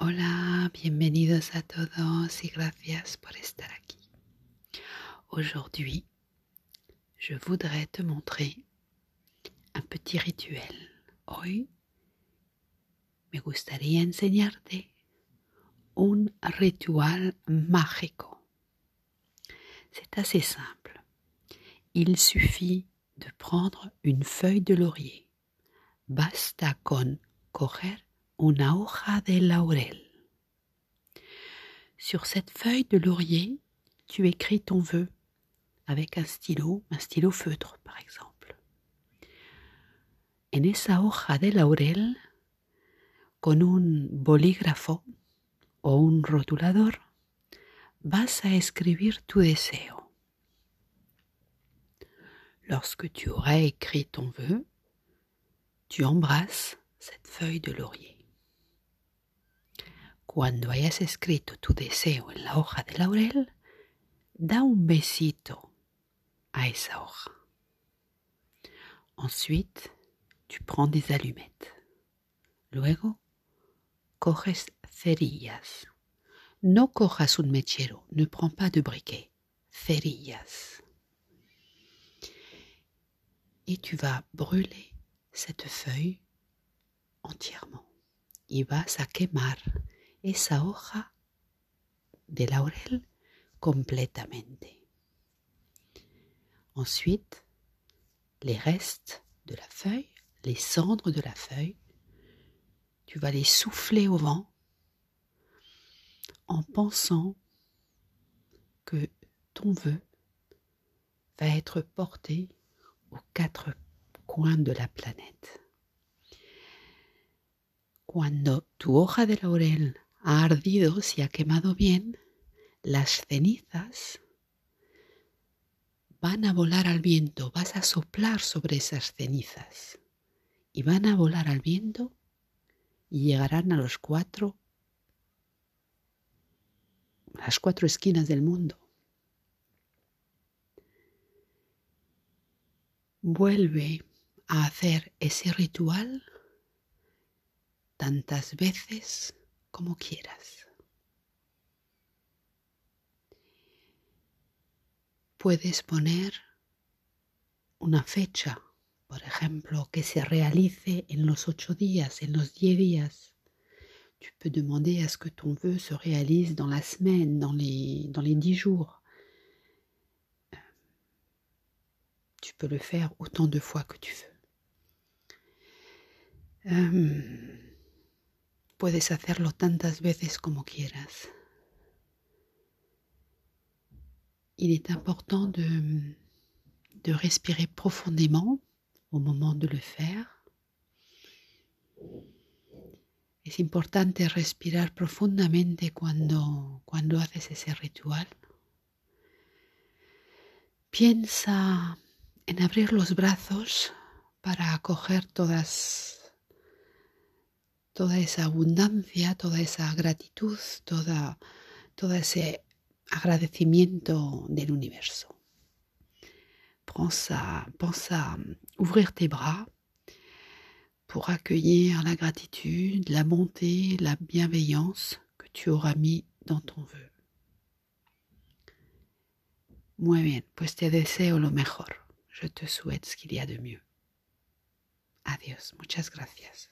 Hola, bienvenidos a todos y gracias por estar aquí. Aujourd'hui, je voudrais te montrer un petit rituel. Hoy me gustaría enseñarte un ritual mágico. C'est assez simple. Il suffit de prendre une feuille de laurier. Basta con coger una hoja de laurel. Sur cette feuille de laurier, tu écris ton vœu avec un stylo, un stylo feutre par exemple. En esa hoja de laurel, con un bolígrafo o un rotulador, vas a escribir tu deseo. Lorsque tu auras écrit ton vœu, tu embrasses cette feuille de laurier. Cuando hayas escrito tu deseo en la hoja de laurel, da un besito a esa hoja. Ensuite, tu prends des allumettes. Luego, coges cerillas. No cojas un mechero, ne prends pas de briquet. Cerillas. Et tu vas brûler cette feuille entièrement. Y vas a quemar esa hoja de laurel completamente. Ensuite, les restes de la feuille, les cendres de la feuille, tu vas les souffler au vent en pensant que ton vœu va être porté aux quatre coins de la planète. Cuando tu hoja de laurel ha ardido, si ha quemado bien, las cenizas van a volar al viento, vas a soplar sobre esas cenizas y van a volar al viento y llegarán a los cuatro las cuatro esquinas del mundo. Vuelve a hacer ese ritual tantas veces como quieras. Puedes poner una fecha, por ejemplo, que se realice en los ocho días, en los diez días. Tu peux demander à ce que ton vœu se réalise dans la semaine, dans les, dans les dix jours. Tu peux le faire autant de fois que tu veux. Euh, puedes hacerlo tantas veces como quieras. Il est important de, de respirer profondément au moment de le faire. Es importante respirar profundamente cuando, cuando haces ese ritual. Piensa en abrir los brazos para acoger todas, toda esa abundancia, toda esa gratitud, toda, todo ese agradecimiento del universo. Pense à, ouvrir tes bras pour accueillir la gratitude, la bonté, la bienveillance que tu auras mis dans ton vœu. Muy bien, pues te deseo lo mejor. Je te souhaite ce qu'il y a de mieux. Adiós, muchas gracias.